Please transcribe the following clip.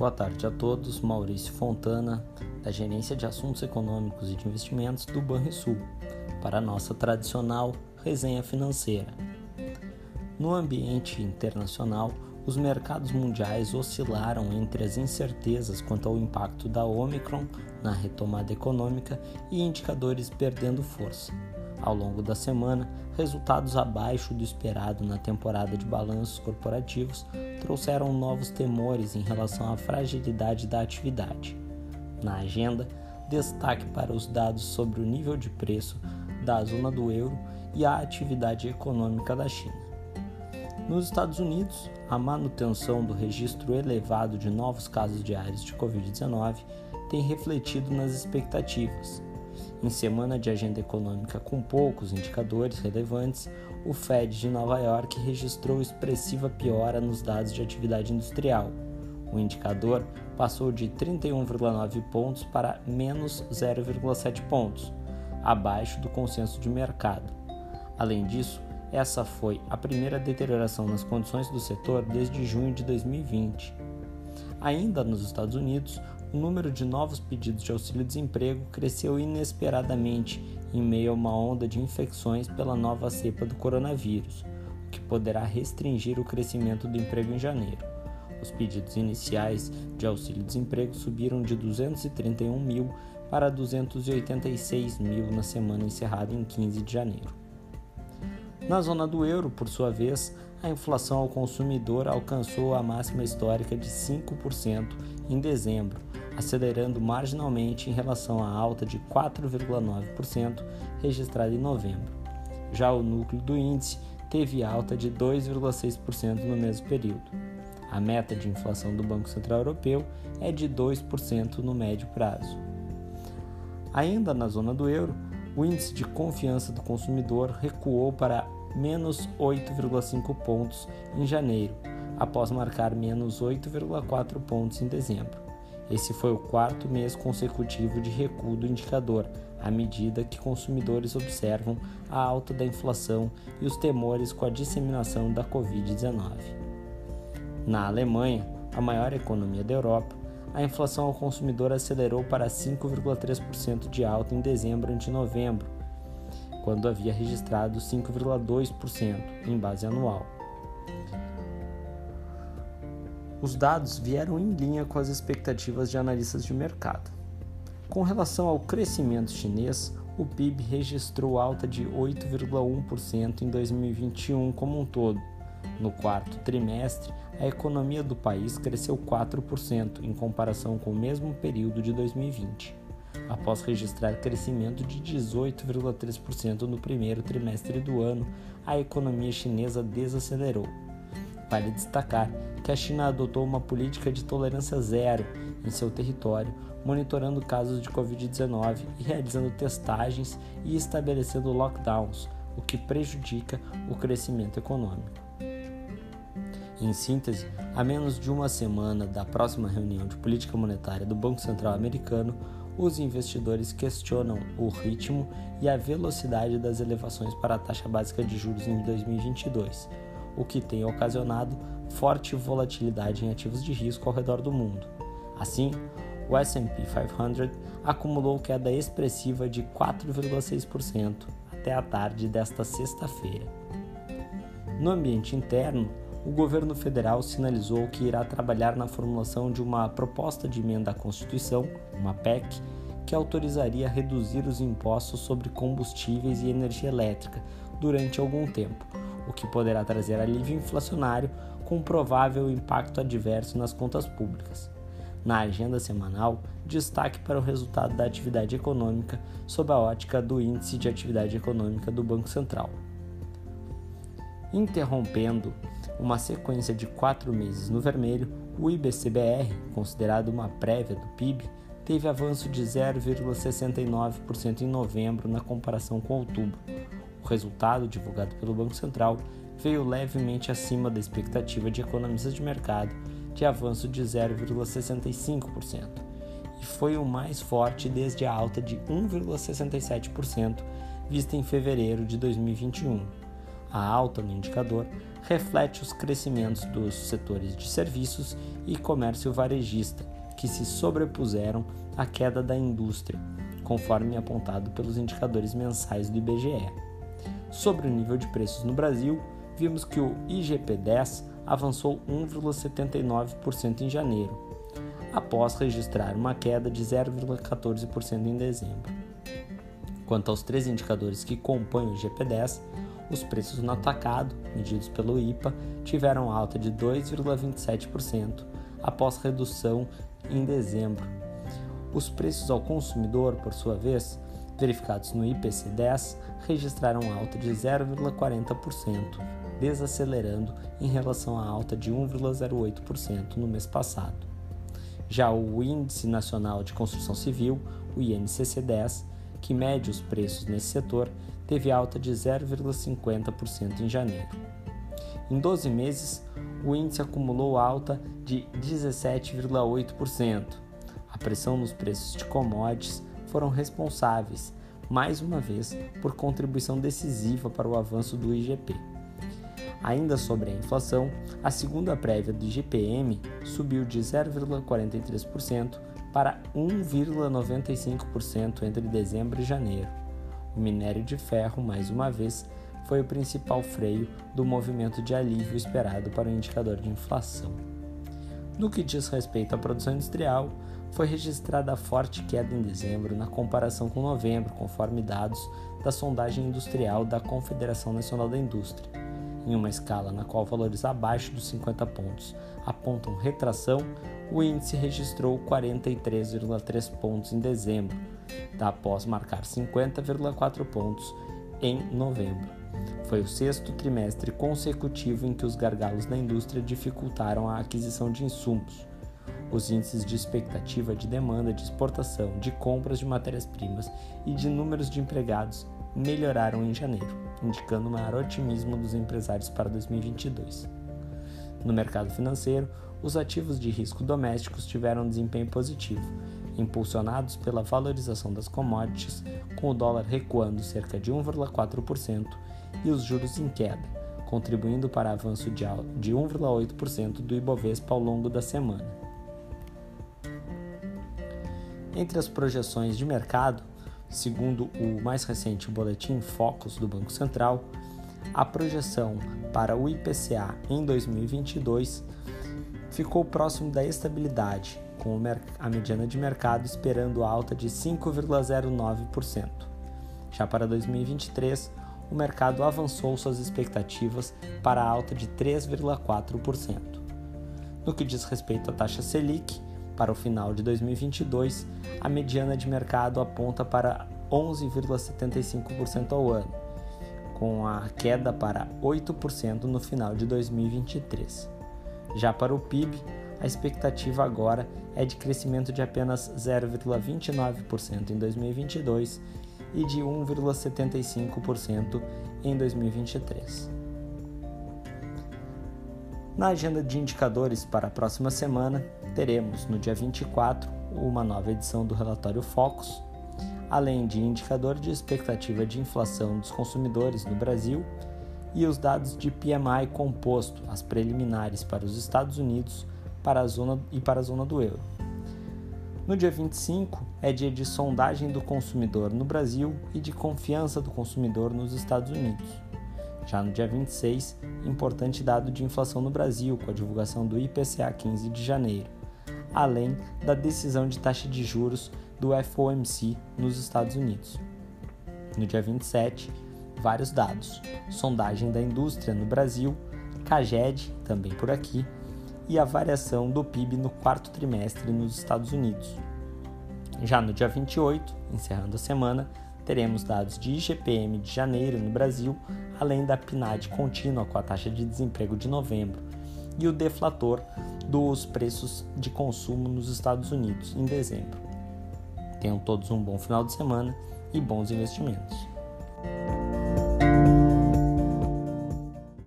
Boa tarde a todos, Maurício Fontana, da Gerência de Assuntos Econômicos e de Investimentos do Banrisul, para a nossa tradicional resenha financeira. No ambiente internacional, os mercados mundiais oscilaram entre as incertezas quanto ao impacto da Omicron na retomada econômica e indicadores perdendo força. Ao longo da semana, resultados abaixo do esperado na temporada de balanços corporativos trouxeram novos temores em relação à fragilidade da atividade. Na agenda, destaque para os dados sobre o nível de preço da zona do euro e a atividade econômica da China. Nos Estados Unidos, a manutenção do registro elevado de novos casos diários de Covid-19 tem refletido nas expectativas em semana de agenda econômica com poucos indicadores relevantes, o Fed de Nova York registrou expressiva piora nos dados de atividade industrial. O indicador passou de 31,9 pontos para menos 0,7 pontos, abaixo do consenso de mercado. Além disso, essa foi a primeira deterioração nas condições do setor desde junho de 2020. Ainda nos Estados Unidos, o número de novos pedidos de auxílio-desemprego cresceu inesperadamente em meio a uma onda de infecções pela nova cepa do coronavírus, o que poderá restringir o crescimento do emprego em janeiro. Os pedidos iniciais de auxílio-desemprego subiram de 231 mil para 286 mil na semana encerrada em 15 de janeiro. Na zona do euro, por sua vez, a inflação ao consumidor alcançou a máxima histórica de 5% em dezembro, acelerando marginalmente em relação à alta de 4,9% registrada em novembro. Já o núcleo do índice teve alta de 2,6% no mesmo período. A meta de inflação do Banco Central Europeu é de 2% no médio prazo. Ainda na zona do euro, o índice de confiança do consumidor recuou para menos 8,5 pontos em janeiro, após marcar menos 8,4 pontos em dezembro. Esse foi o quarto mês consecutivo de recuo do indicador, à medida que consumidores observam a alta da inflação e os temores com a disseminação da Covid-19. Na Alemanha, a maior economia da Europa, a inflação ao consumidor acelerou para 5,3% de alta em dezembro ante novembro, quando havia registrado 5,2% em base anual. Os dados vieram em linha com as expectativas de analistas de mercado. Com relação ao crescimento chinês, o PIB registrou alta de 8,1% em 2021 como um todo. No quarto trimestre, a economia do país cresceu 4% em comparação com o mesmo período de 2020, após registrar crescimento de 18,3% no primeiro trimestre do ano. A economia chinesa desacelerou. Vale destacar que a China adotou uma política de tolerância zero em seu território, monitorando casos de Covid-19 e realizando testagens e estabelecendo lockdowns, o que prejudica o crescimento econômico. Em síntese, a menos de uma semana da próxima reunião de política monetária do Banco Central Americano, os investidores questionam o ritmo e a velocidade das elevações para a taxa básica de juros em 2022 o que tem ocasionado forte volatilidade em ativos de risco ao redor do mundo. Assim, o S&P 500 acumulou queda expressiva de 4,6% até a tarde desta sexta-feira. No ambiente interno, o governo federal sinalizou que irá trabalhar na formulação de uma proposta de emenda à Constituição, uma PEC, que autorizaria reduzir os impostos sobre combustíveis e energia elétrica durante algum tempo, o que poderá trazer alívio inflacionário com provável impacto adverso nas contas públicas. Na agenda semanal, destaque para o resultado da atividade econômica sob a ótica do Índice de Atividade Econômica do Banco Central. Interrompendo uma sequência de quatro meses no vermelho, o IBCBR, considerado uma prévia do PIB, teve avanço de 0,69% em novembro na comparação com outubro, o resultado, divulgado pelo Banco Central, veio levemente acima da expectativa de economistas de mercado, de avanço de 0,65%, e foi o mais forte desde a alta de 1,67% vista em fevereiro de 2021. A alta no indicador reflete os crescimentos dos setores de serviços e comércio varejista, que se sobrepuseram à queda da indústria, conforme apontado pelos indicadores mensais do IBGE. Sobre o nível de preços no Brasil, vimos que o IGP-10 avançou 1,79% em janeiro, após registrar uma queda de 0,14% em dezembro. Quanto aos três indicadores que compõem o IGP-10, os preços no atacado, medidos pelo IPA, tiveram alta de 2,27% após redução em dezembro. Os preços ao consumidor, por sua vez, verificados no IPC-10, registraram alta de 0,40%, desacelerando em relação à alta de 1,08% no mês passado. Já o Índice Nacional de Construção Civil, o INCC-10, que mede os preços nesse setor, teve alta de 0,50% em janeiro. Em 12 meses, o índice acumulou alta de 17,8%. A pressão nos preços de commodities foram responsáveis, mais uma vez, por contribuição decisiva para o avanço do IGP. Ainda sobre a inflação, a segunda prévia do IGPM subiu de 0,43% para 1,95% entre dezembro e janeiro. O minério de ferro, mais uma vez, foi o principal freio do movimento de alívio esperado para o indicador de inflação. No que diz respeito à produção industrial, foi registrada forte queda em dezembro na comparação com novembro, conforme dados da sondagem industrial da Confederação Nacional da Indústria. Em uma escala na qual valores abaixo dos 50 pontos apontam retração, o índice registrou 43,3 pontos em dezembro, após marcar 50,4 pontos em novembro. Foi o sexto trimestre consecutivo em que os gargalos da indústria dificultaram a aquisição de insumos. Os índices de expectativa de demanda de exportação, de compras de matérias-primas e de números de empregados melhoraram em janeiro, indicando maior otimismo dos empresários para 2022. No mercado financeiro, os ativos de risco domésticos tiveram desempenho positivo, impulsionados pela valorização das commodities, com o dólar recuando cerca de 1,4% e os juros em queda, contribuindo para avanço de 1,8% do Ibovespa ao longo da semana. Entre as projeções de mercado, segundo o mais recente boletim Focus do Banco Central, a projeção para o IPCA em 2022 ficou próximo da estabilidade, com a mediana de mercado esperando alta de 5,09%. Já para 2023, o mercado avançou suas expectativas para alta de 3,4%. No que diz respeito à taxa Selic, para o final de 2022, a mediana de mercado aponta para 11,75% ao ano, com a queda para 8% no final de 2023. Já para o PIB, a expectativa agora é de crescimento de apenas 0,29% em 2022 e de 1,75% em 2023. Na agenda de indicadores para a próxima semana, teremos no dia 24 uma nova edição do relatório Focus, além de indicador de expectativa de inflação dos consumidores no Brasil e os dados de PMI composto, as preliminares para os Estados Unidos para a zona, e para a zona do euro. No dia 25 é dia de sondagem do consumidor no Brasil e de confiança do consumidor nos Estados Unidos. Já no dia 26, importante dado de inflação no Brasil, com a divulgação do IPCA 15 de janeiro, além da decisão de taxa de juros do FOMC nos Estados Unidos. No dia 27, vários dados: sondagem da indústria no Brasil, CAGED, também por aqui, e a variação do PIB no quarto trimestre nos Estados Unidos. Já no dia 28, encerrando a semana, teremos dados de IGPM de janeiro no Brasil, além da PNAD contínua com a taxa de desemprego de novembro e o deflator dos preços de consumo nos Estados Unidos em dezembro. Tenham todos um bom final de semana e bons investimentos.